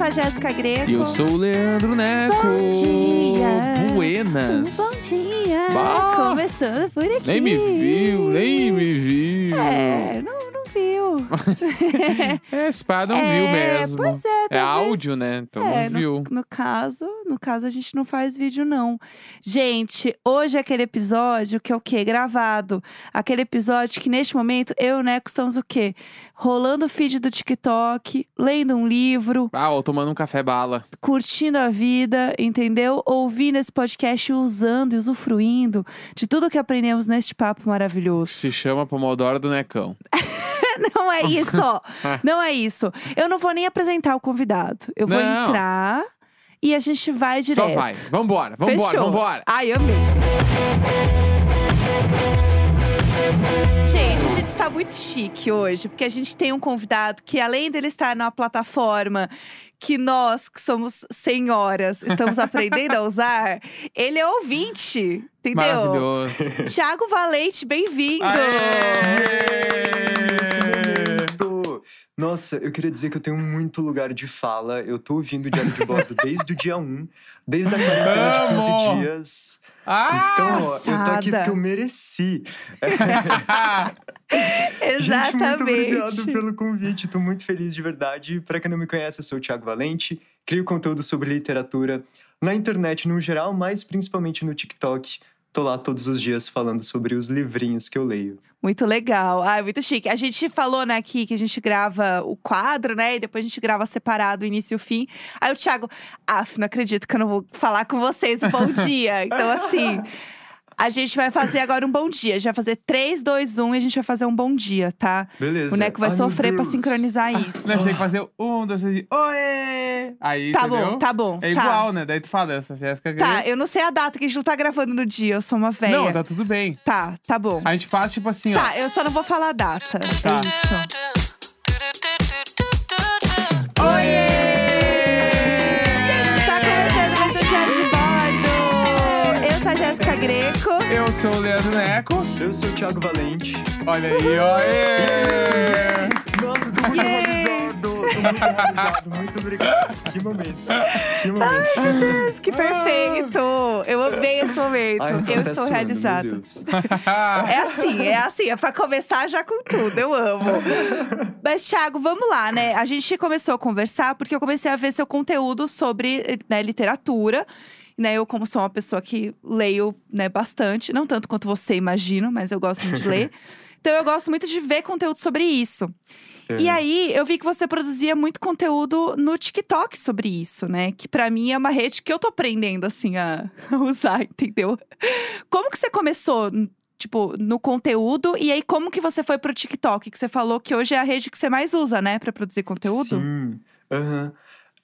sou a Jéssica Greco. E eu sou o Leandro Neco. Bom dia. Buenas. Bom dia. Bah. Começando por aqui. Nem me viu, nem me viu. É, não, não viu. É, esse pá não É, viu mesmo. pois é, É talvez- áudio, né? Então É, não viu. No, no caso, no caso a gente não faz vídeo não. Gente, hoje é aquele episódio que é o quê? Gravado. Aquele episódio que neste momento eu e o Neco estamos o quê? Rolando o feed do TikTok, lendo um livro, Ah, ó, tomando um café bala. curtindo a vida, entendeu? Ouvindo esse podcast, usando e usufruindo de tudo que aprendemos neste papo maravilhoso. Se chama Pomodoro do Necão. Não é isso. não é isso. Eu não vou nem apresentar o convidado. Eu vou Não. entrar e a gente vai direto. Só vai. Vambora, vambora, Fechou. vambora. Ai, amei. Gente, a gente está muito chique hoje, porque a gente tem um convidado que, além dele estar na plataforma que nós, que somos senhoras, estamos aprendendo a usar, ele é ouvinte, entendeu? Maravilhoso. Tiago Valente, bem-vindo! Nossa, eu queria dizer que eu tenho muito lugar de fala. Eu tô ouvindo o Diário de Bordo desde o dia 1, desde a quarentena de 15 Amo! dias. Ah! Então, ó, eu tô aqui porque eu mereci. Gente, muito obrigado Exatamente. pelo convite. Tô muito feliz de verdade. Pra quem não me conhece, eu sou o Thiago Valente. Crio conteúdo sobre literatura na internet no geral, mas principalmente no TikTok. Tô lá todos os dias falando sobre os livrinhos que eu leio. Muito legal. Ai, muito chique. A gente falou, né, aqui que a gente grava o quadro, né? E depois a gente grava separado o início e o fim. Aí o Thiago, af, não acredito que eu não vou falar com vocês o bom dia. Então, assim. A gente vai fazer agora um bom dia. A gente vai fazer 3, 2, 1 e a gente vai fazer um bom dia, tá? Beleza. O Neco vai Ai, sofrer pra sincronizar isso. Não, a gente tem que fazer um, dois, três, e Oê! Aí, Tá entendeu? bom, tá bom. É tá. igual, né? Daí tu fala, essa Jéssica Tá, Greco. eu não sei a data que a gente não tá gravando no dia, eu sou uma velha. Não, tá tudo bem. tá, tá bom. A gente faz tipo assim, ó. Tá, eu só não vou falar a data. Tá. É isso. Sou o Leandro Neco. Eu sou o Thiago Valente. Olha aí, ó. Ê! Nossa, tô muito. Tô muito. Muito obrigado. Que momento. Que momento. Que perfeito! Eu amei esse momento. Ai, eu estou suando, meu realizado. Deus. É assim, é assim, é pra começar já com tudo, eu amo. Mas, Thiago, vamos lá, né? A gente começou a conversar porque eu comecei a ver seu conteúdo sobre né, literatura. Né, eu, como sou uma pessoa que leio né, bastante, não tanto quanto você, imagino, mas eu gosto muito de ler. Então, eu gosto muito de ver conteúdo sobre isso. E É. aí, eu vi que você produzia muito conteúdo no TikTok sobre isso, né? Que pra mim é uma rede que eu tô aprendendo, assim, a usar, entendeu? Como que você começou, tipo, no conteúdo? E aí, como que você foi pro TikTok? Que você falou que hoje é a rede que você mais usa, né? Pra produzir conteúdo? Sim. aham.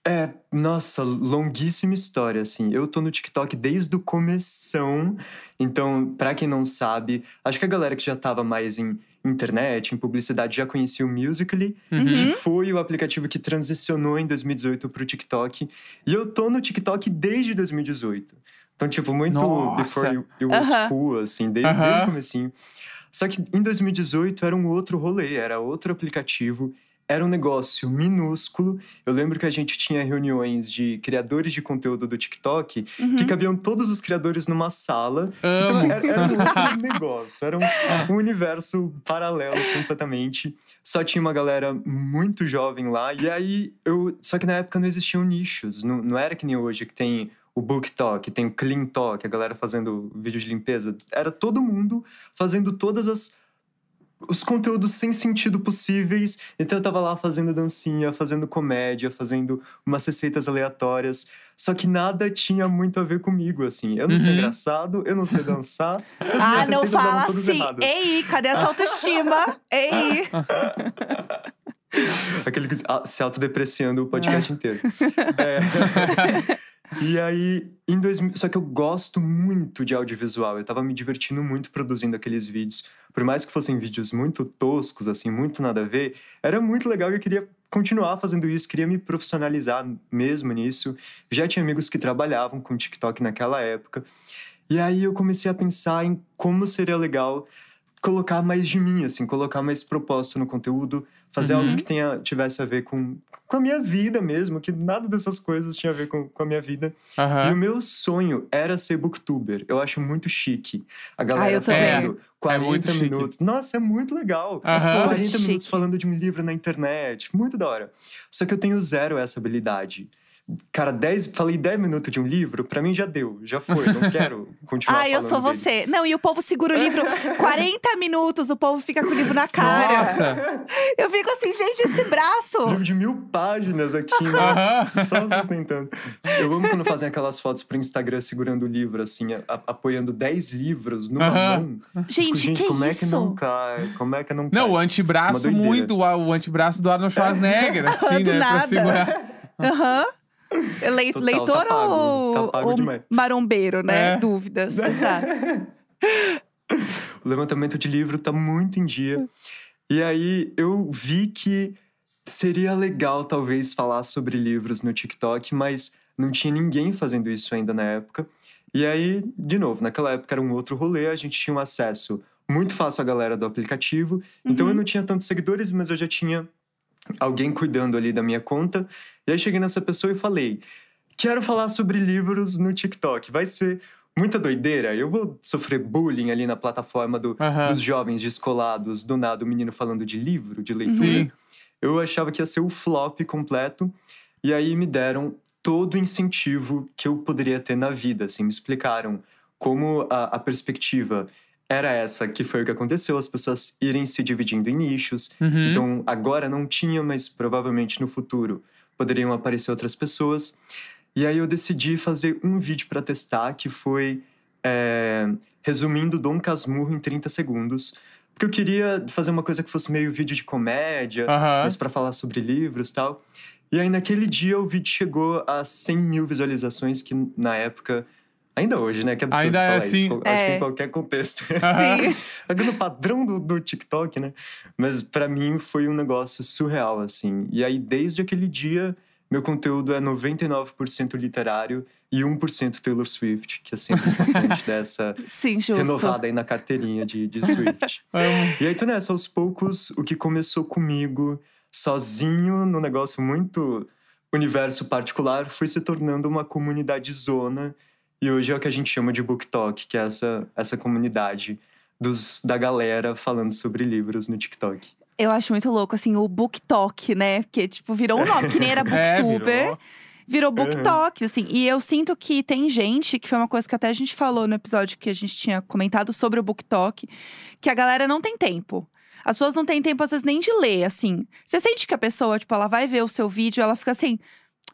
É, nossa, longuíssima história, assim. Eu tô no TikTok desde o começão. Então, pra quem não sabe, acho que a galera que já tava mais em internet, em publicidade, já conhecia o Musical.ly. Uhum. que foi o aplicativo que transicionou em 2018 pro TikTok. E eu tô no TikTok desde 2018. Então, tipo, muito Nossa. before you, you was Aham. cool, assim, desde, Aham. desde o comecinho. Só que em 2018 era um outro rolê, era outro aplicativo. Era um negócio minúsculo. Eu lembro que a gente tinha reuniões de criadores de conteúdo do TikTok Uhum. que cabiam todos os criadores numa sala. Então era, era um outro negócio, era um, um universo paralelo completamente. Só tinha uma galera muito jovem lá. E aí eu. Só que na época não existiam nichos. Não, não era que nem hoje que tem o Book Talk, tem o Clean Talk, a galera fazendo vídeo de limpeza. Era todo mundo fazendo todas as. Os conteúdos sem sentido possíveis. Então eu tava lá fazendo dancinha, fazendo comédia, fazendo umas receitas aleatórias. Só que nada tinha muito a ver comigo, assim. Eu não sou Uhum. engraçado, eu não sei dançar. Ah, não fala assim. erradas. Ei, cadê essa autoestima? Ei! Aquele que se autodepreciando o podcast inteiro. É. E aí, em 2000, só que eu gosto muito de audiovisual. Eu tava me divertindo muito produzindo aqueles vídeos. Por mais que fossem vídeos muito toscos, assim, muito nada a ver, era muito legal e eu queria continuar fazendo isso, queria me profissionalizar mesmo nisso. Já tinha amigos que trabalhavam com TikTok naquela época. E aí eu comecei a pensar em como seria legal colocar mais de mim, assim, colocar mais propósito no conteúdo, fazer Uhum. algo que tenha, tivesse a ver com, com a minha vida mesmo, que nada dessas coisas tinha a ver com, com a minha vida. E o meu sonho era ser booktuber. Eu acho muito chique. A galera eu também. falando 40 muito chique. minutos. Nossa, é muito legal. Aham. 40 Chique. minutos falando de um livro na internet. Muito da hora. Só que eu tenho zero essa habilidade. Cara, 10, falei 10 minutos de um livro, pra mim já deu, já foi. Não quero continuar Ah, eu sou dele. você. Não, e o povo segura o livro 40 minutos, o povo fica com o livro na cara. Nossa! Eu fico assim, gente, esse braço. Livro de mil páginas aqui, né? Só sustentando. Eu amo quando fazem aquelas fotos pro Instagram segurando o livro, assim, a- apoiando 10 livros numa mão. Gente, Tipo, que como é que isso? não cai? Como é que não cai? Não, o antebraço muito, o antebraço do Arnold Schwarzenegger, assim, Do né? nada. Pra segurar. Aham. Lei- Total, leitor tá pago, ou, tá pago ou marombeiro, né? É. Dúvidas. Exato. O levantamento de livro tá muito em dia. E aí eu vi que seria legal talvez falar sobre livros no TikTok, mas não tinha ninguém fazendo isso ainda na época. E aí, de novo, naquela época era um outro rolê, a gente tinha um acesso muito fácil à galera do aplicativo. Então Uhum. eu não tinha tantos seguidores, mas eu já tinha alguém cuidando ali da minha conta. E aí cheguei nessa pessoa e falei: quero falar sobre livros no TikTok. Vai ser muita doideira. Eu vou sofrer bullying ali na plataforma do, Aham. dos jovens descolados, do nada o menino falando de livro, de leitura. Sim. Eu achava que ia ser o flop completo. E aí me deram todo o incentivo que eu poderia ter na vida. Assim, me explicaram como a, a perspectiva era essa, que foi o que aconteceu, as pessoas irem se dividindo em nichos. Uhum. Então, agora não tinha, mas provavelmente no futuro poderiam aparecer outras pessoas. E aí eu decidi fazer um vídeo para testar, que foi é, resumindo Dom Casmurro em 30 segundos. Porque eu queria fazer uma coisa que fosse meio vídeo de comédia, Aham. mas para falar sobre livros e tal. E aí naquele dia o vídeo chegou a 100 mil visualizações, que na época... Ainda hoje, né? Que absurdo Ainda é falar assim. isso. Acho que É. em qualquer contexto. Sim. Aqui no padrão do, do TikTok, né? Mas pra mim foi um negócio surreal, assim. E aí, desde aquele dia, meu conteúdo é 99% literário e 1% Taylor Swift, que é sempre importante dessa Sim, renovada aí na carteirinha de, de Swift. E aí, tô nessa, aos poucos, o que começou comigo, sozinho, num negócio muito universo particular, foi se tornando uma comunidade zona. E hoje é o que a gente chama de Book Talk, que é essa, essa comunidade dos, da galera falando sobre livros no TikTok. Eu acho muito louco, assim, o BookTok, né? Porque, tipo, virou um nome, que nem era É, Booktuber. virou. Virou Uhum. BookTok, assim. E eu sinto que tem gente, que foi uma coisa que até a gente falou no episódio que a gente tinha comentado sobre o BookTok, que a galera não tem tempo. As pessoas não têm tempo, às vezes, nem de ler, assim. Você sente que a pessoa, tipo, ela vai ver o seu vídeo e ela fica assim…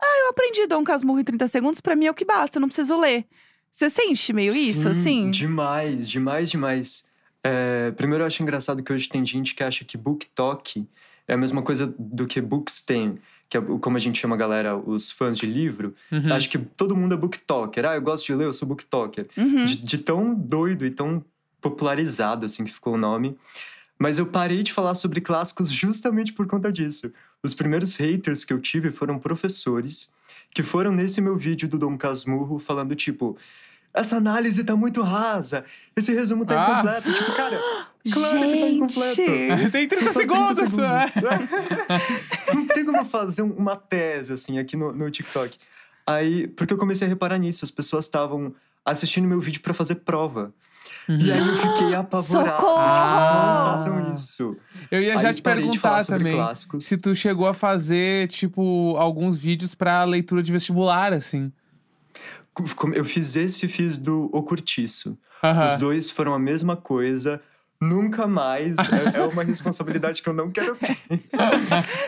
Ah, eu aprendi Dom Casmurro em 30 segundos, pra mim é o que basta, não preciso ler. Você sente meio isso, Sim, assim? Demais, demais, demais. É, primeiro, eu acho engraçado que hoje tem gente que acha que Book Talk é a mesma coisa do que Bookstain, que é como a gente chama a galera, os fãs de livro. Uhum. Acho que todo mundo é booktalker. Ah, eu gosto de ler, eu sou booktalker. Uhum. De, de tão doido e tão popularizado, assim, que ficou o nome. Mas eu parei de falar sobre clássicos justamente por conta disso. Os primeiros haters que eu tive foram professores que foram nesse meu vídeo do Dom Casmurro falando, tipo... Essa análise tá muito rasa. Esse resumo tá Ah. incompleto. Tipo, cara, claro que tá incompleto. Gente! Tem 30 São só 30 segundos. segundos. Não tem como fazer um- uma tese, assim, aqui no, no TikTok. Aí, porque eu comecei a reparar nisso, as pessoas estavam assistindo meu vídeo pra fazer prova. E Uhum. aí eu fiquei apavorado. Socorro! Não Ah. façam isso. Eu ia Aí já te perguntar também clássicos. se tu chegou a fazer, tipo, alguns vídeos pra leitura de vestibular, assim. Eu fiz esse e fiz do O Curtiço. Os dois foram a mesma coisa. Nunca mais. É, é uma responsabilidade que eu não quero ter.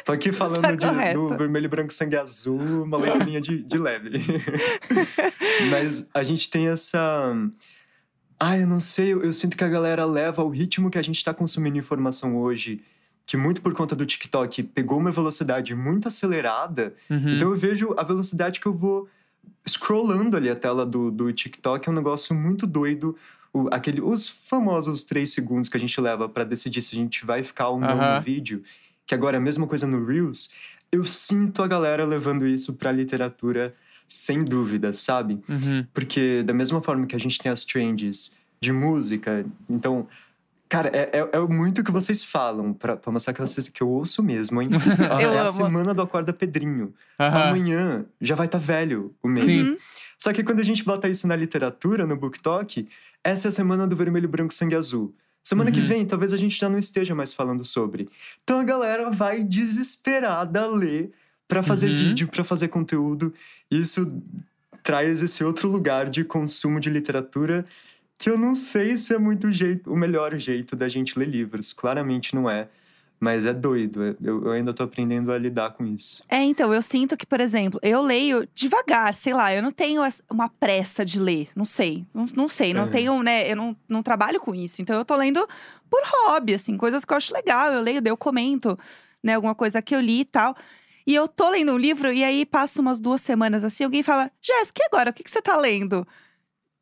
Tô aqui falando Está de, do vermelho, branco, sangue azul, uma letrinha de, de leve. Mas a gente tem essa. Ah, eu não sei, eu, eu sinto que a galera leva o ritmo que a gente tá consumindo informação hoje, que muito por conta do TikTok pegou uma velocidade muito acelerada. Uhum. Então eu vejo a velocidade que eu vou scrollando ali a tela do, do TikTok, é um negócio muito doido. O, aquele, os famosos três segundos que a gente leva pra decidir se a gente vai ficar ou não Aham. no vídeo, que agora é a mesma coisa no Reels. Eu sinto a galera levando isso pra literatura sem dúvida, sabe? Uhum. Porque da mesma forma que a gente tem as trends de música, então Cara, é, é, é muito o que vocês falam, pra, pra mostrar que, vocês, que eu ouço mesmo, hein? Ah, Eu é amo. a semana do Acorda Pedrinho. Aham. Amanhã já vai estar velho o meme. Sim. Uhum. Só que quando a gente bota isso na literatura, no Book Talk, essa é a semana do vermelho, branco, sangue azul. Semana que Uhum. vem, talvez a gente já não esteja mais falando sobre. Então a galera vai desesperada ler pra fazer Uhum. vídeo, pra fazer conteúdo. E isso traz esse outro lugar de consumo de literatura que eu não sei se é muito jeito, o melhor jeito da gente ler livros. Claramente não é. Mas é doido. é- Eu, eu ainda tô aprendendo a lidar com isso. É, então, eu sinto que, por exemplo, eu leio devagar, sei lá, eu não tenho uma pressa de ler, não sei, não, não sei, não Aham. tenho, né, eu não, não trabalho com isso, então eu tô lendo por hobby, assim, coisas que eu acho legal, eu leio, daí eu comento, né, alguma coisa que eu li e tal. E eu tô lendo um livro, e aí passa umas duas semanas assim, alguém fala, Jéssica, e agora, o que, que você tá lendo?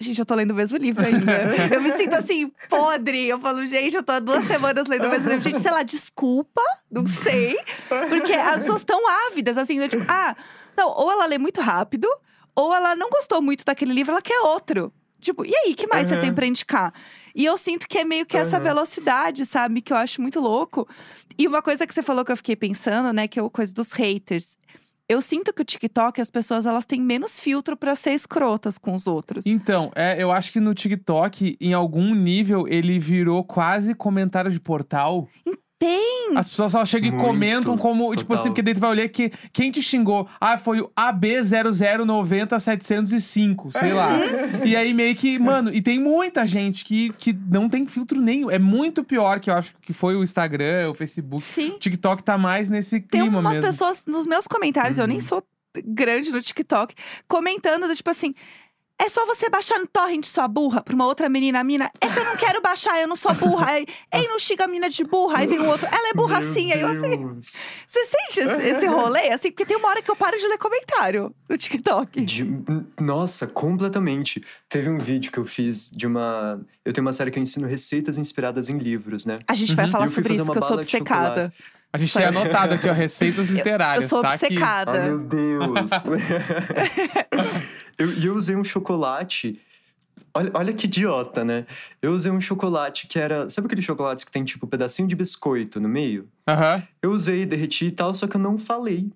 Gente, eu tô lendo o mesmo livro ainda. eu me sinto assim, podre. Eu falo, gente, eu tô há duas semanas lendo o mesmo livro. Gente, sei lá, desculpa, não sei. Porque as pessoas estão ávidas, assim, do tipo, ah, não, ou ela lê muito rápido, ou ela não gostou muito daquele livro, ela quer outro. Tipo, e aí, que mais você Aham. tem pra indicar? E eu sinto que é meio que essa Aham. velocidade, sabe? Que eu acho muito louco. E uma coisa que você falou que eu fiquei pensando, né, que é a coisa dos haters. Eu sinto que o TikTok, as pessoas, elas têm menos filtro pra ser escrotas com os outros. Então, é, eu acho que no TikTok, em algum nível, ele virou quase comentário de portal. Tem! As pessoas só chegam e Muito, comentam como, tipo assim, total. porque daí tu vai olhar que quem te xingou? Ah, foi o AB0090705, sei lá. e aí meio que, mano, e tem muita gente que, que não tem filtro nenhum. É muito pior que eu acho que foi o Instagram, o Facebook. Sim. O TikTok tá mais nesse Tem clima umas mesmo. pessoas nos meus comentários, eu nem Uhum. sou grande no TikTok, comentando do tipo assim. É só você baixar no torrent, sua burra, pra uma outra menina. A mina, é que eu não quero baixar, eu não sou burra. Aí, ei, não xinga a mina de burra. Aí vem o outro, ela é burra Meu sim. Aí eu assim, você sente esse, esse rolê? Assim, porque tem uma hora que eu paro de ler comentário no TikTok. De- nossa, completamente. Teve um vídeo que eu fiz de uma. Eu tenho uma série que eu ensino receitas inspiradas em livros, né? A gente vai Uhum. falar eu fui sobre isso, que eu sou obcecada. A gente tem anotado aqui, ó, receitas literárias, Eu sou tá? Aqui. obcecada. Ah, meu Deus! eu, e eu usei um chocolate. Olha, olha que idiota, né? Eu usei um chocolate que era. Sabe aquele chocolate que tem tipo um pedacinho de biscoito no meio? Aham. Eu usei, derreti e tal, só que eu não falei.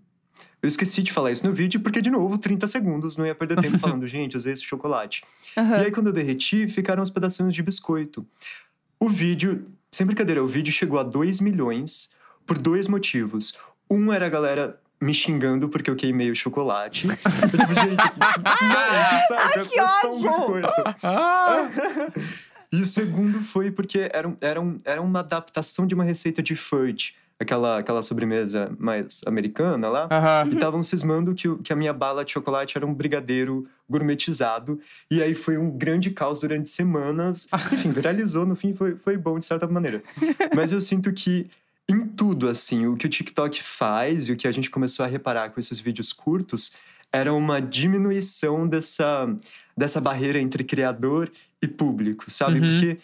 Eu esqueci de falar isso no vídeo, porque, de novo, 30 segundos, não ia perder tempo falando, gente, usei esse chocolate. Aham. E aí, quando eu derreti, ficaram os pedacinhos de biscoito. O vídeo, sem brincadeira, o vídeo chegou a 2 milhões por dois motivos. Um era a galera me xingando porque eu queimei o chocolate. Eu, tipo, gente, não, sabe, que é só um biscoito. Ah! E o segundo foi porque era, era, era uma adaptação de uma receita de fudge, aquela, aquela sobremesa mais americana lá. Aham. E estavam cismando que, que a minha bala de chocolate era um brigadeiro gourmetizado. E aí foi um grande caos durante semanas. Enfim, viralizou, no fim foi, foi bom de certa maneira. Mas eu sinto que em tudo, assim, o que o TikTok faz e o que a gente começou a reparar com esses vídeos curtos era uma diminuição dessa, dessa barreira entre criador e público, sabe? Uhum. Porque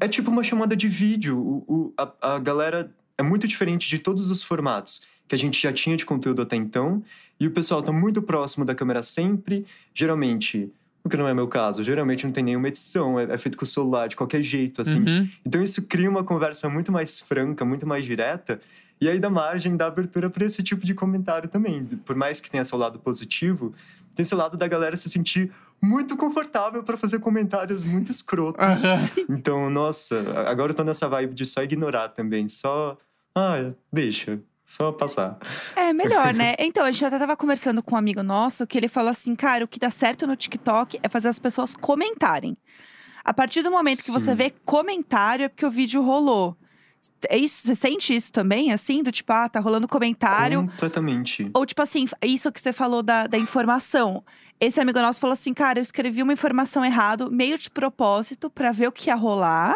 é tipo uma chamada de vídeo. O, o- a, a galera é muito diferente de todos os formatos que a gente já tinha de conteúdo até então. E o pessoal tá muito próximo da câmera sempre. Geralmente, o que não é meu caso, geralmente não tem nenhuma edição, é, é feito com o celular de qualquer jeito, assim. Uhum. Então isso cria uma conversa muito mais franca, muito mais direta. E aí dá margem, dá abertura para esse tipo de comentário também. Por mais que tenha seu lado positivo, tem esse lado da galera se sentir muito confortável para fazer comentários muito escrotos. Aham. Então, nossa, agora eu tô nessa vibe de só ignorar também, só. Ah, deixa, só passar. É melhor, né? Então, a gente até tava conversando com um amigo nosso que ele falou assim: cara, o que dá certo no TikTok é fazer as pessoas comentarem. A partir do momento que você Sim. vê comentário, é porque o vídeo rolou. É isso? Você sente isso também, assim? Do tipo, ah, tá rolando comentário. Completamente. Ou tipo assim, isso que você falou da, da informação. Esse amigo nosso falou assim, cara, eu escrevi uma informação errado, meio de propósito, pra ver o que ia rolar.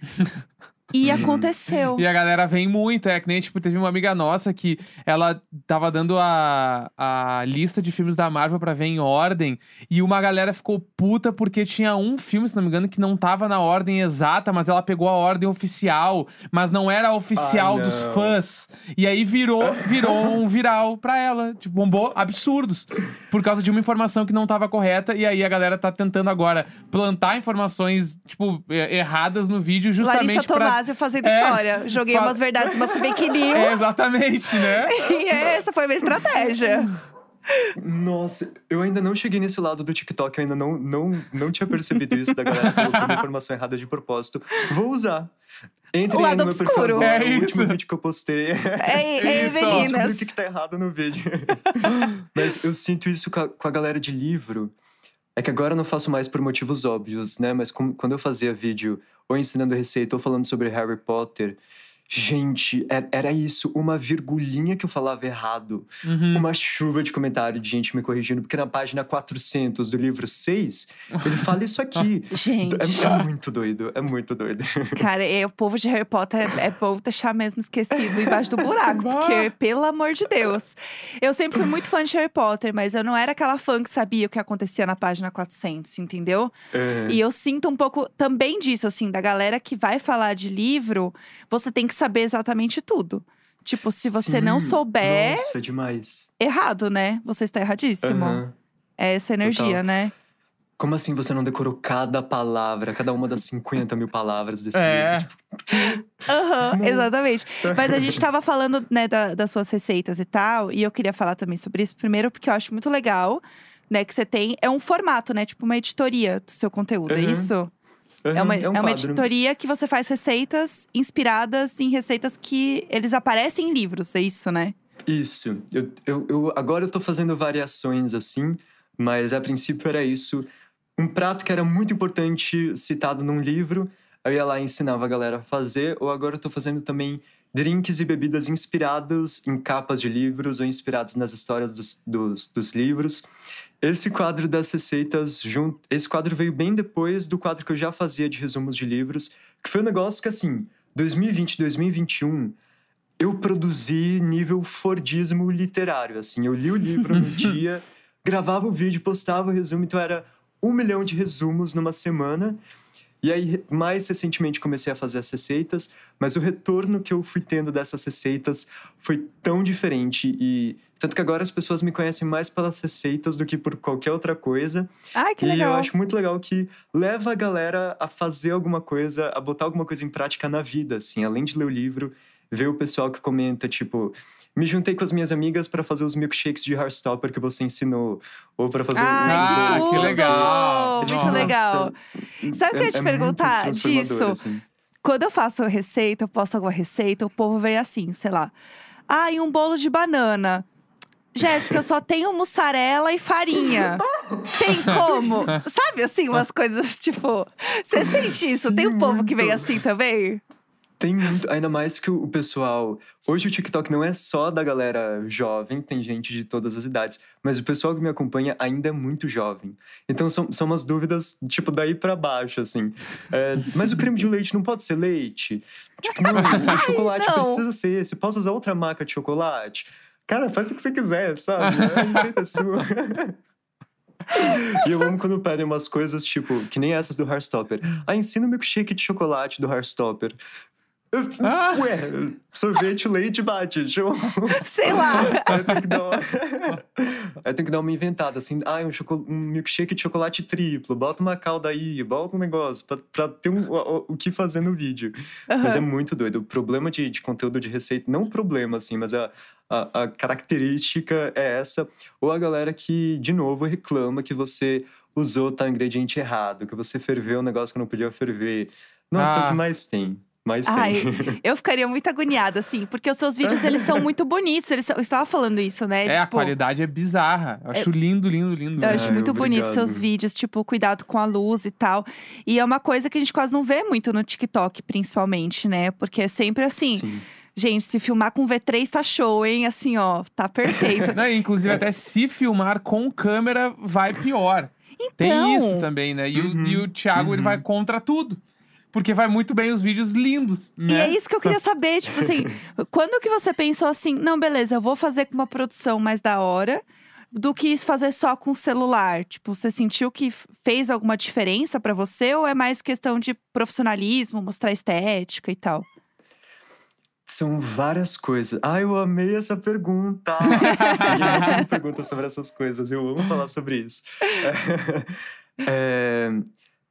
E aconteceu. E a galera vem muito, é que nem, tipo, teve uma amiga nossa que ela tava dando a, a lista de filmes da Marvel pra ver em ordem, e uma galera ficou puta porque tinha um filme, se não me engano, que não tava na ordem exata, mas ela pegou a ordem oficial, mas não era a oficial Ah, dos fãs. E aí virou, virou um viral pra ela. Tipo, bombou absurdos. Por causa de uma informação que não tava correta, e aí a galera tá tentando agora plantar informações, tipo, erradas no vídeo, justamente Larissa pra Tomásio fazendo É. história. Joguei Fa- umas verdades, umas fake news. É, exatamente, né? E essa foi a minha estratégia. Nossa, eu ainda não cheguei nesse lado do TikTok, eu ainda não, não, não tinha percebido isso da galera colocando informação errada de propósito. Vou usar. Entrem O lado no meu perfil obscuro. agora, É o último isso. vídeo que eu postei. Ei, ei, Isso, ó. Descobri meninas. o que, que tá errado no vídeo. Mas eu sinto isso com a, com a galera de livro. É que agora eu não faço mais por motivos óbvios, né? Mas com- quando eu fazia vídeo ou ensinando receita ou falando sobre Harry Potter, gente, é- era isso, uma virgulinha que eu falava errado. Uhum. Uma chuva de comentário de gente me corrigindo, porque na página 400 do livro 6, ele fala isso aqui. Gente, É, é muito doido, é muito doido. cara, é, o povo de Harry Potter é, é bom deixar mesmo esquecido embaixo do buraco. Porque, pelo amor de Deus. Eu sempre fui muito fã de Harry Potter, mas eu não era aquela fã que sabia o que acontecia na página 400, entendeu? É. E eu sinto um pouco também disso, assim, da galera que vai falar de livro, você tem que saber exatamente tudo. Tipo, se você não Sim, souber, Nossa, demais. errado, né? Você está erradíssimo. Aham. É essa energia, Total. né? Como assim você não decorou cada palavra, cada uma das 50 mil palavras desse É. livro? Tipo, Aham, Não. exatamente. Mas a gente tava falando, né, da- das suas receitas e tal, e eu queria falar também sobre isso. Primeiro, porque eu acho muito legal, né, que você tem. É um formato, né? Tipo uma editoria do seu conteúdo, é Uhum. É uma, um é uma editoria que você faz receitas inspiradas em receitas que eles aparecem em livros, é isso, né? Isso. Eu, eu, eu- agora eu tô fazendo variações assim, mas a princípio era isso. Um prato que era muito importante citado num livro, eu ia lá e ensinava a galera a fazer, ou agora eu tô fazendo também drinks e bebidas inspirados em capas de livros ou inspirados nas histórias dos, dos, dos livros. Esse quadro das receitas, jun- esse quadro veio bem depois do quadro que eu já fazia de resumos de livros, que foi um negócio que, assim, 2020, 2021, eu produzi nível Fordismo literário, assim. Eu li o livro no dia, gravava o vídeo, postava o resumo, então era um milhão de resumos numa semana. E aí, mais recentemente, comecei a fazer as receitas, mas o retorno que eu fui tendo dessas receitas foi tão diferente e... Tanto que agora as pessoas me conhecem mais pelas receitas do que por qualquer outra coisa. Ai, que e legal. eu acho muito legal que leva a galera a fazer alguma coisa, a botar alguma coisa em prática na vida, assim. Além de ler o livro, ver o pessoal que comenta, tipo... Me juntei com as minhas amigas para fazer os milkshakes de Heartstopper que você ensinou. Ou para fazer Ai, Ah, um... que tudo! legal! Muito Nossa. legal. Sabe o que eu ia te é perguntar disso? assim. Quando eu faço receita, eu posto alguma receita, o povo vem assim, sei lá. Ah, e um bolo de banana. Jéssica, eu só tenho mussarela e farinha. Tem como? Sabe assim, umas coisas tipo. Você sente isso? Tem um Sim, povo que vem assim também? Tem muito, ainda mais que o pessoal. Hoje o TikTok não é só da galera jovem, tem gente de todas as idades, mas o pessoal que me acompanha ainda é muito jovem. Então são, são umas dúvidas, tipo, daí pra baixo, assim. É, mas o creme de leite não pode ser leite? Tipo, não, o chocolate não. precisa ser esse. Posso usar outra marca de chocolate? Cara, faz o que você quiser, sabe? A receita é sua. E eu amo quando pedem umas coisas, tipo, que nem essas do Heartstopper. Ah, ensina o milkshake de chocolate do Heartstopper. Eu- Ah. Ué, sorvete, leite, bate. Show. Sei lá. Aí tem que dar uma... Aí tem que dar uma inventada, assim. Ah, um, choco- um milkshake de chocolate triplo. Bota uma calda aí, bota um negócio. Pra, pra ter um- o, o que fazer no vídeo. Mas é muito doido. O problema de, de conteúdo de receita... Não o problema, assim, mas a, a, a característica é essa. Ou a galera que, de novo, reclama que você usou tal ingrediente errado. Que você ferveu um negócio que não podia ferver. Nossa, Ah. o que mais tem? Mais Ai, tem. eu ficaria muito agoniada, assim, porque os seus vídeos, eles são muito bonitos. Eles são, eu estava falando isso, né? É, a Tipo, qualidade é bizarra. Eu acho lindo, lindo, lindo. Eu né? acho Ai, muito bonito obrigado. seus vídeos, tipo, cuidado com a luz e tal. E é uma coisa que a gente quase não vê muito no TikTok, principalmente, né? Porque é sempre assim, Sim. gente, se filmar com V3 tá show, hein? Assim, ó, tá perfeito. Não, inclusive, até se filmar com câmera, vai pior. Então, Tem isso também, né? E, Uhum, o, e o Thiago, ele uhum. vai contra tudo. Porque vai muito bem os vídeos lindos, né? E é isso que eu queria saber, tipo assim, quando que você pensou assim, não, beleza, eu vou fazer com uma produção mais da hora do que fazer só com o celular? Tipo, você sentiu que fez alguma diferença pra você ou é mais questão de profissionalismo, mostrar estética e tal? São várias coisas. Ah, eu amei essa pergunta! Ninguém me pergunta sobre essas coisas. Eu amo falar sobre isso. É,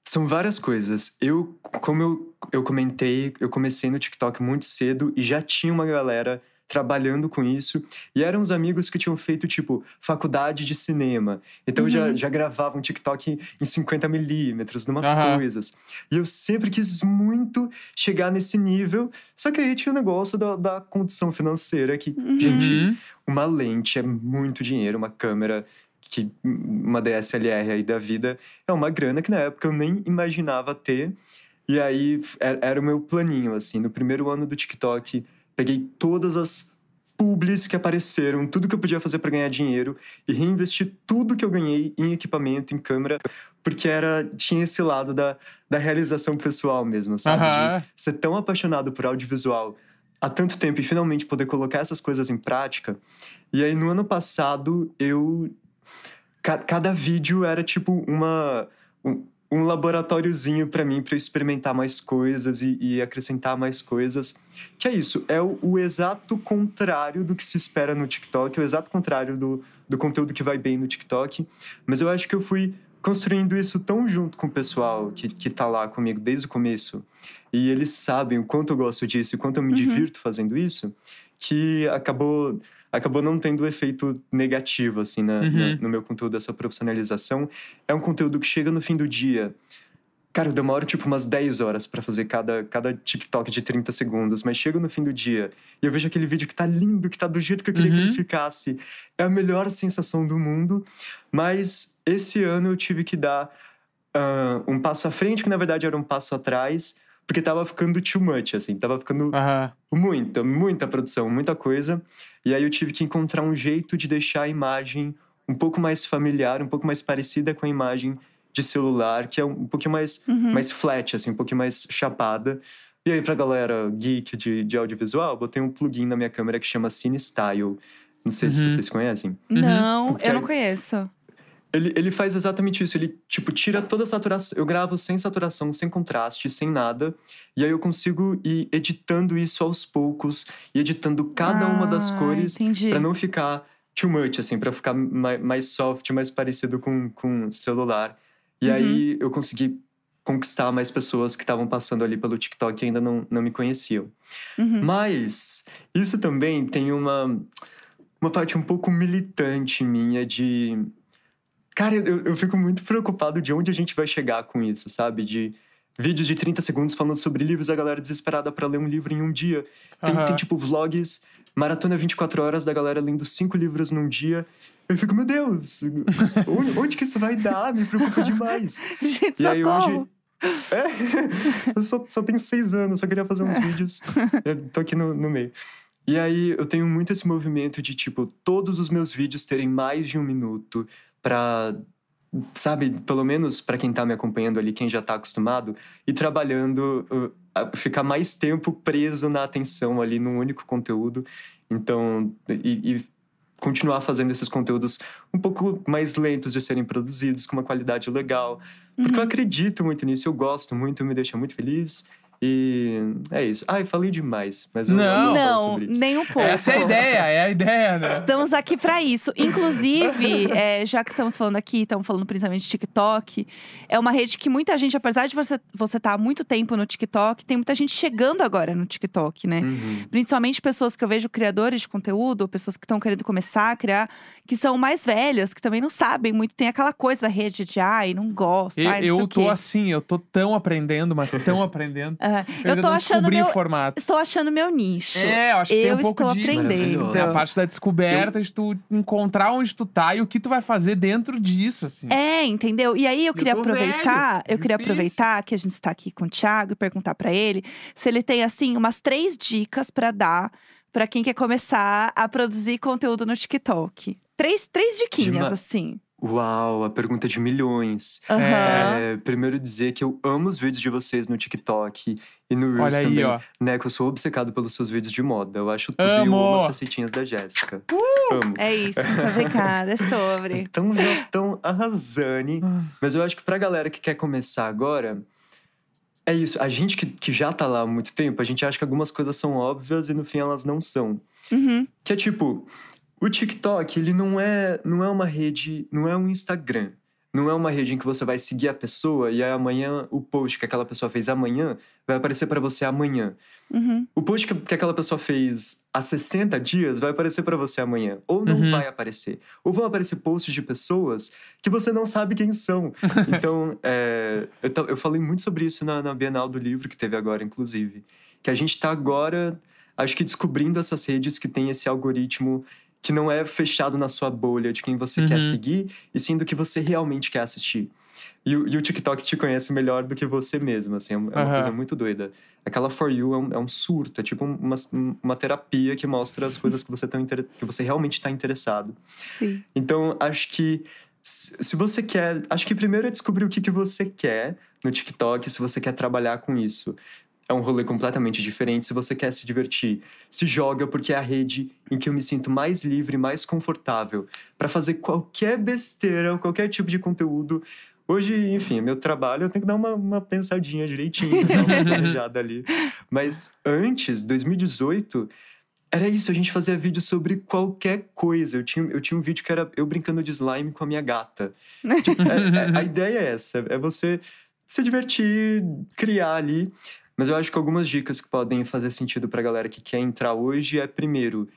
são várias coisas. Eu, como eu, eu comentei, eu comecei no TikTok muito cedo e já tinha uma galera trabalhando com isso. E eram os amigos que tinham feito, tipo, faculdade de cinema. Então já, Uhum. já gravavam TikTok em 50 milímetros, numas Aham. coisas. E eu sempre quis muito chegar nesse nível. Só que aí tinha o negócio da, da condição financeira que, Uhum. gente, Uhum. uma lente é muito dinheiro, uma câmera que uma DSLR aí da vida é uma grana que na época eu nem imaginava ter. E aí era, era o meu planinho assim, no primeiro ano do TikTok, peguei todas as publis que apareceram, tudo que eu podia fazer para ganhar dinheiro e reinvesti tudo que eu ganhei em equipamento, em câmera, porque era tinha esse lado da, da realização pessoal mesmo, sabe? De- ser tão apaixonado por audiovisual há tanto tempo e finalmente poder colocar essas coisas em prática. E aí, no ano passado, eu. Ca- cada vídeo era tipo uma. Um, um laboratóriozinho para mim, para eu experimentar mais coisas e, e acrescentar mais coisas. Que é isso, é o, o exato contrário do que se espera no TikTok, é o exato contrário do, do conteúdo que vai bem no TikTok. Mas eu acho que eu fui construindo isso tão junto com o pessoal que, que tá lá comigo desde o começo. E eles sabem o quanto eu gosto disso e o quanto eu me Uhum. divirto fazendo isso, que acabou acabou não tendo efeito negativo assim na- Uhum. na- no meu conteúdo essa profissionalização. É um conteúdo que chega no fim do dia. Cara, eu demoro tipo umas 10 horas pra fazer cada, cada TikTok de 30 segundos, mas chega no fim do dia e eu vejo aquele vídeo que tá lindo, que tá do jeito que eu queria que Uhum. ele ficasse. É a melhor sensação do mundo, mas esse ano eu tive que dar ah, um passo à frente, que na verdade era um passo atrás, porque tava ficando too much, assim, tava ficando muita, muita produção, muita coisa. E aí eu tive que encontrar um jeito de deixar a imagem um pouco mais familiar, um pouco mais parecida com a imagem de celular, que é um pouquinho mais, Uhum. mais flat, assim, um pouquinho mais chapada. E aí, pra galera geek de, de audiovisual, botei um plugin na minha câmera que chama Cine Style. Não sei se Uhum. vocês conhecem. Não, Porque eu não aí- conheço. Ele, ele faz exatamente isso. Ele, tipo, tira toda a saturação. Eu gravo sem saturação, sem contraste, sem nada. E aí eu consigo ir editando isso aos poucos e editando cada uma das Ah, cores pra não ficar too much, assim, pra ficar mais, mais soft, mais parecido com, com celular. E Uhum. aí eu consegui conquistar mais pessoas que estavam passando ali pelo TikTok e ainda não, não me conheciam. Uhum. Mas isso também tem uma, uma parte um pouco militante minha de. Cara, eu, eu fico muito preocupado de onde a gente vai chegar com isso, sabe? De vídeos de 30 segundos falando sobre livros, a galera desesperada pra ler um livro em um dia. Tem, Aham. tem tipo vlogs, maratona 24 horas da galera lendo cinco livros num dia. Eu fico, meu Deus, onde, onde que isso vai dar? Me preocupa demais. Gente, E aí socorro. hoje. É, eu só, só tenho seis anos, só queria fazer uns vídeos. Eu tô aqui no, no meio. E aí eu tenho muito esse movimento de, tipo, todos os meus vídeos terem mais de um minuto pra. Sabe, pelo menos pra quem tá me acompanhando ali, quem já tá acostumado, e trabalhando, ficar mais tempo preso na atenção ali num único conteúdo. Então, e, e continuar fazendo esses conteúdos um pouco mais lentos de serem produzidos, com uma qualidade legal. Porque eu Uhum. acredito muito nisso, eu gosto muito, me deixa muito feliz. E é isso. Ai, falei demais, mas eu Não. não, Não, sobre isso. nem um pouco. Essa é a ideia, é a ideia, né? Estamos aqui pra isso. Inclusive, é, já que estamos falando aqui, estamos falando principalmente de TikTok, é uma rede que muita gente, apesar de você você estar há muito tempo no TikTok, tem muita gente chegando agora no TikTok, né? Uhum. Principalmente pessoas que eu vejo criadores de conteúdo, pessoas que estão querendo começar a criar, que são mais velhas, que também não sabem muito. Tem aquela coisa da rede de ai, não gosto, E- ai, não sei eu o tô quê. assim, eu tô tão aprendendo, mas tão aprendendo. Eu, Eu tô achando meu. o formato. Estou achando meu nicho. É, eu acho que tem eu um pouco estou disso. aprendendo. Maravilhoso. É a parte da descoberta de tu encontrar onde tu tá e o que tu vai fazer dentro disso, assim. É, entendeu? E aí eu queria tô aproveitar, velho, eu queria difícil. aproveitar que a gente está aqui com o Thiago e perguntar pra ele se ele tem assim umas três dicas pra dar pra quem quer começar a produzir conteúdo no TikTok. Três, três diquinhas assim. Uau, a pergunta de milhões. Aham. É, primeiro dizer que eu amo os vídeos de vocês no TikTok e no Reels Olha também. aí, ó. Né, que eu sou obcecado pelos seus vídeos de moda. Eu acho tudo e eu amo Amo! as receitinhas da Jéssica. Amo. É isso, fabricada, é sobre. Então já estão arrasando. Ah. Mas eu acho que pra galera que quer começar agora, é isso. A gente que, que já tá lá há muito tempo, a gente acha que algumas coisas são óbvias e no fim elas não são. Uhum. Que é tipo, o TikTok, ele não é, não é uma rede, não é um Instagram. Não é uma rede em que você vai seguir a pessoa e aí amanhã o post que aquela pessoa fez amanhã vai aparecer pra você amanhã. Uhum. O post que, que aquela pessoa fez há 60 dias vai aparecer pra você amanhã. Ou não Uhum. vai aparecer. Ou vão aparecer posts de pessoas que você não sabe quem são. Então, é, eu, eu falei muito sobre isso na, na Bienal do Livro, que teve agora, inclusive. Que a gente tá agora, acho que descobrindo essas redes que tem esse algoritmo que não é fechado na sua bolha de quem você quer Uhum. seguir, e sim do que você realmente quer assistir. E, o- e o TikTok te conhece melhor do que você mesmo, assim, é uma é uma Aham. coisa muito doida. Aquela For You é um, é um surto, é tipo uma, uma terapia que mostra as coisas que você, tá inter- que você realmente está interessado. Sim. Então, acho que se se você quer. Acho que primeiro é descobrir o que, que você quer no TikTok, se você quer trabalhar com isso. É um rolê completamente diferente. Se você quer se divertir, se joga, porque é a rede em que eu me sinto mais livre, mais confortável para fazer qualquer besteira, qualquer tipo de conteúdo. Hoje, enfim, é meu trabalho, eu tenho que dar uma, uma pensadinha direitinho, dar uma planejada ali. Mas antes, 2018, era isso, a gente fazia vídeo sobre qualquer coisa. Eu tinha, eu tinha um vídeo que era eu brincando de slime com a minha gata. Tipo, é- é- a ideia é essa, é você se divertir, criar ali. Mas eu acho que algumas dicas que podem fazer sentido pra galera que quer entrar hoje é, primeiro,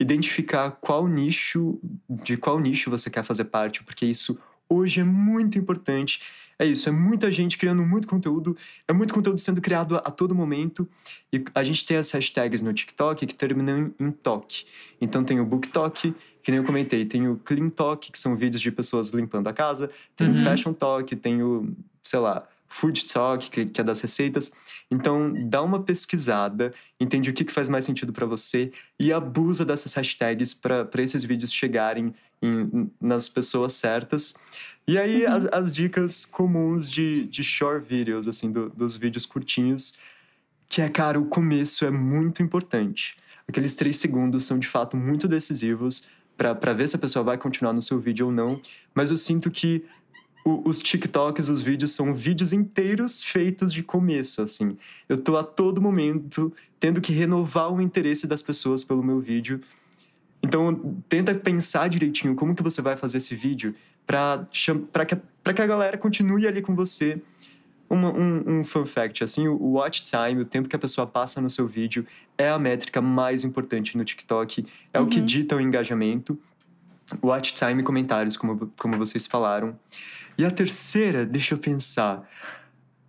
identificar qual nicho, de qual nicho você quer fazer parte, porque isso hoje é muito importante. É isso, é muita gente criando muito conteúdo, é muito conteúdo sendo criado a, a todo momento. E a gente tem as hashtags no TikTok que terminam em, em talk. Então tem o Book Talk, que nem eu comentei, tem o Clean Talk, que são vídeos de pessoas limpando a casa, tem Uhum. o Fashion Talk, tem o, sei lá, Food Talk, que, que é das receitas. Então, dá uma pesquisada, entende o que, que faz mais sentido para você e abusa dessas hashtags para esses vídeos chegarem em- nas pessoas certas. E aí, Uhum. as, as dicas comuns de, de short videos, assim, do- dos vídeos curtinhos, que é, cara, o começo é muito importante. Aqueles três segundos são, de fato, muito decisivos para ver se a pessoa vai continuar no seu vídeo ou não. Mas eu sinto que o- os TikToks, os vídeos, são vídeos inteiros feitos de começo, assim. Eu tô a todo momento tendo que renovar o interesse das pessoas pelo meu vídeo. Então, tenta pensar direitinho como que você vai fazer esse vídeo para que, pra que a galera continue ali com você. Uma- um, um fun fact, assim, o watch time, o tempo que a pessoa passa no seu vídeo, é a métrica mais importante no TikTok. É o que Uhum. dita o engajamento. Watch time e comentários, como, como vocês falaram. E a terceira, deixa eu pensar.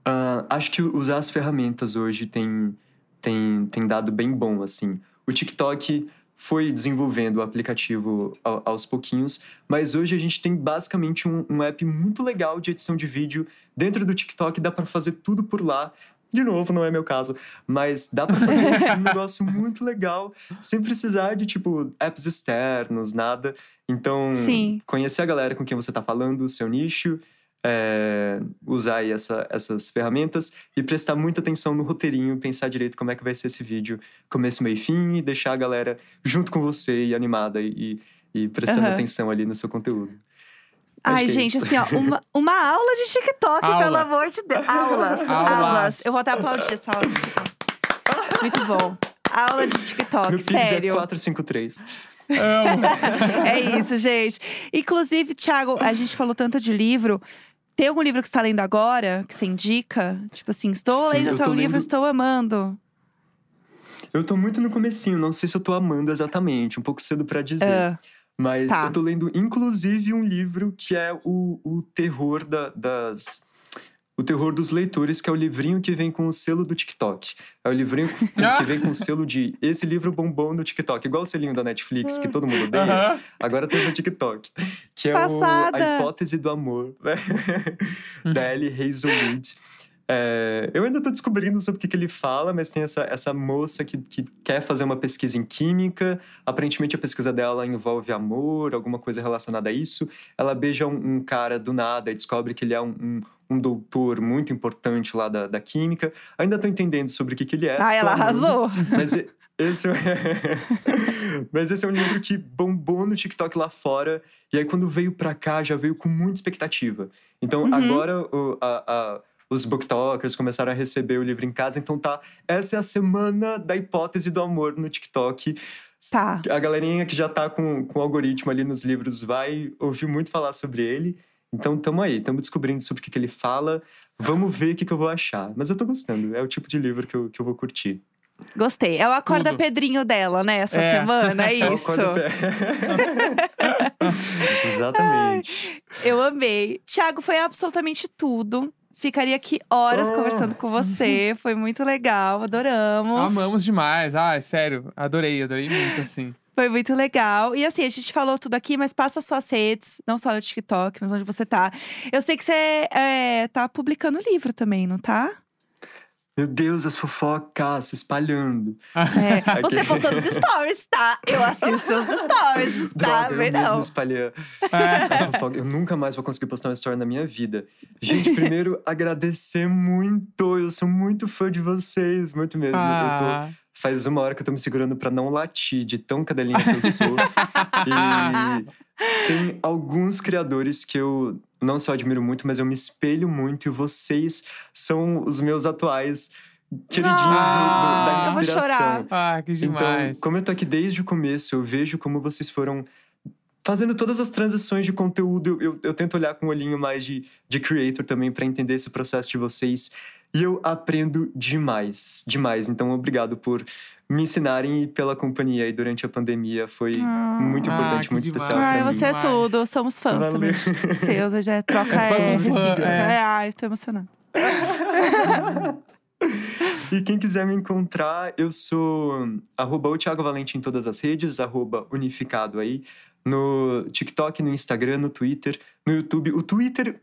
Ah, acho que usar as ferramentas hoje tem, tem, tem dado bem bom, assim. O TikTok foi desenvolvendo o aplicativo ao- aos pouquinhos, mas hoje a gente tem basicamente um, um app muito legal de edição de vídeo dentro do TikTok, dá para fazer tudo por lá. De novo, não é meu caso, mas dá para fazer um negócio muito legal sem precisar de tipo apps externos, nada. Então, Sim. conhecer a galera com quem você está falando, o seu nicho, é, usar aí essa- essas ferramentas e prestar muita atenção no roteirinho, pensar direito como é que vai ser esse vídeo, começo, meio e fim, e deixar a galera junto com você e animada e, e prestando Aham. atenção ali no seu conteúdo. Ai, é gente, assim, ó, uma, uma aula de TikTok, Aula. pelo amor de Deus. Aulas, Aulas. aulas. Eu vou até aplaudir essa aula de TikTok. Muito bom. Aula de TikTok, Meu Pix sério. é 453. Amo. É isso, gente. Inclusive, Thiago, a gente falou tanto de livro. Tem algum livro que você tá lendo agora, que você indica? Tipo assim, estou Sim, lendo tal tô livro, lendo- estou amando. Eu tô muito no comecinho, não sei se eu tô amando exatamente, um pouco cedo pra dizer. Ah, Mas Tá. eu tô lendo, inclusive, um livro que é o, o terror da- das. O terror dos leitores, que é o livrinho que vem com o selo do TikTok. É o livrinho que vem com o selo de esse livro bombom no TikTok. Igual o selinho da Netflix, que todo mundo odeia. Aham. Agora tem no TikTok. Que é o. A Hipótese do Amor, da Ellie Hazelwood. É, eu ainda tô descobrindo sobre o que, que ele fala, mas tem essa, essa moça que, que quer fazer uma pesquisa em química. Aparentemente, a pesquisa dela envolve amor, alguma coisa relacionada a isso. Ela beija um, um cara do nada e descobre que ele é um, um, um doutor muito importante lá da, da química. Ainda tô entendendo sobre o que, que ele é. Ah, ela arrasou. Mas esse é... Mas esse é um livro que bombou no TikTok lá fora. E aí, quando veio pra cá, já veio com muita expectativa. Então, Uhum. agora o- a- a- os booktokers começaram a receber o livro em casa. Então, tá. Essa é a semana da hipótese do amor no TikTok. Tá. A galerinha que já tá com, com o algoritmo ali nos livros vai ouvir muito falar sobre ele. Então, tamo aí, tamo descobrindo sobre o que, que ele fala. Vamos ver o que, que eu vou achar. Mas eu tô gostando, é o tipo de livro que eu, que eu vou curtir. Gostei. É o Acorda Tudo. Pedrinho dela, né? Essa É. semana, é Eu isso. Exatamente. Eu amei. Tiago, foi absolutamente tudo. Ficaria aqui horas Oh. conversando com você. Foi muito legal, adoramos. Amamos demais. Ah, sério. Adorei, adorei muito, assim. Foi muito legal. E assim, a gente falou tudo aqui, mas passa suas redes, não só no TikTok, mas onde você tá. Eu sei que você é, tá publicando livro também, não tá? Meu Deus, as fofocas se espalhando. É, você postou nos stories, tá? Eu assisto seus stories, tá? Droga, eu mesmo não. espalhei É. Eu nunca mais vou conseguir postar uma história na minha vida. Gente, primeiro, agradecer muito. Eu sou muito fã de vocês, muito mesmo. Eu tô- Ah, faz uma hora que eu tô me segurando pra não latir, de tão cadelinha que eu sou. e tem alguns criadores que eu não só admiro muito, mas eu me espelho muito. E vocês são os meus atuais queridinhos do- do- Ah, da eu vou inspiração. chorar. ah, que demais. Então, como eu tô aqui desde o começo, eu vejo como vocês foram fazendo todas as transições de conteúdo. Eu, eu, eu tento olhar com um olhinho mais de, de creator também para entender esse processo de vocês. E eu aprendo demais, demais. Então, obrigado por me ensinarem e pela companhia aí durante a pandemia. Foi Ah. muito Ah, importante, que muito demais. especial mim. você é tudo. Somos fãs Valeu. também. Seus, já é troca É fã é, fã, é. É, ai, tô emocionada. E quem quiser me encontrar, eu sou arroba o Thiago Valente em todas as redes, arroba unificado aí. No TikTok, no Instagram, no Twitter, no YouTube. O Twitter,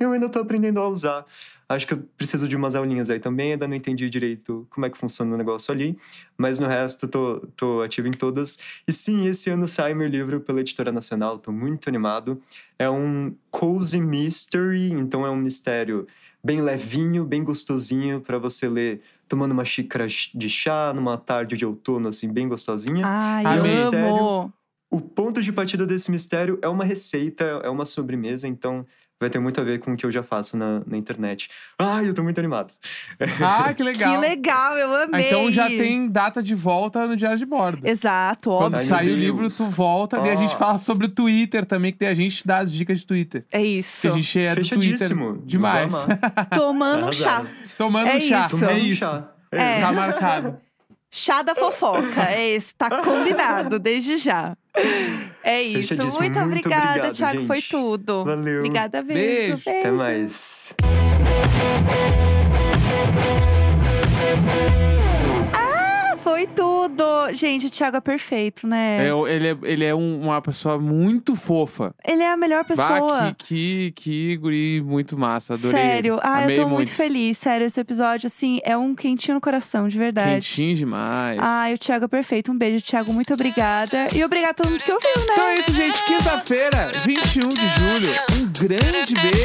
eu ainda tô aprendendo a usar. Acho que eu preciso de umas aulinhas aí também, ainda não entendi direito como é que funciona o negócio ali. Mas no resto, tô, tô ativo em todas. E sim, esse ano sai meu livro pela Editora Nacional, tô muito animado. É um cozy mystery, então é um mistério bem levinho, bem gostosinho para você ler tomando uma xícara de chá numa tarde de outono, assim, bem gostosinha. Ai, Amei. amo. O ponto de partida desse mistério é uma receita, é uma sobremesa, então vai ter muito a ver com o que eu já faço na, na internet. Ai, eu tô muito animado. Ah, que legal. Que legal, eu Ah, amei. Então já tem data de volta no Diário de Bordo. Exato, Quando óbvio. Ai, sair meu o livro, tu volta, daí a gente fala sobre o Twitter também, que daí a gente dá as dicas de Twitter. É isso. Que a gente é do Twitter demais. Tomando um chá. Tomando É um chá. isso. É Tomando um isso. chá. É. Tá marcado. Chá da fofoca. É esse, tá combinado desde já. É isso. Muito, Muito obrigada, obrigado, Thiago. Foi gente. tudo. Valeu. Obrigada mesmo. Beijo. Beijo. Até mais. Foi tudo. Gente, o Thiago é perfeito, né? É, ele é, ele é um- uma pessoa muito fofa. Ele é a melhor pessoa. Bah, que, que, que guri muito massa. Adorei. Sério. ele. Ah, Amei eu tô muito. feliz. Sério, esse episódio, assim, é um quentinho no coração, de verdade. Quentinho demais. Ai, o Thiago é perfeito. Um beijo, Thiago. Muito obrigada. E obrigada a todo mundo que ouviu, né? Então é isso, gente. Quinta-feira, 21 de julho. Um grande beijo.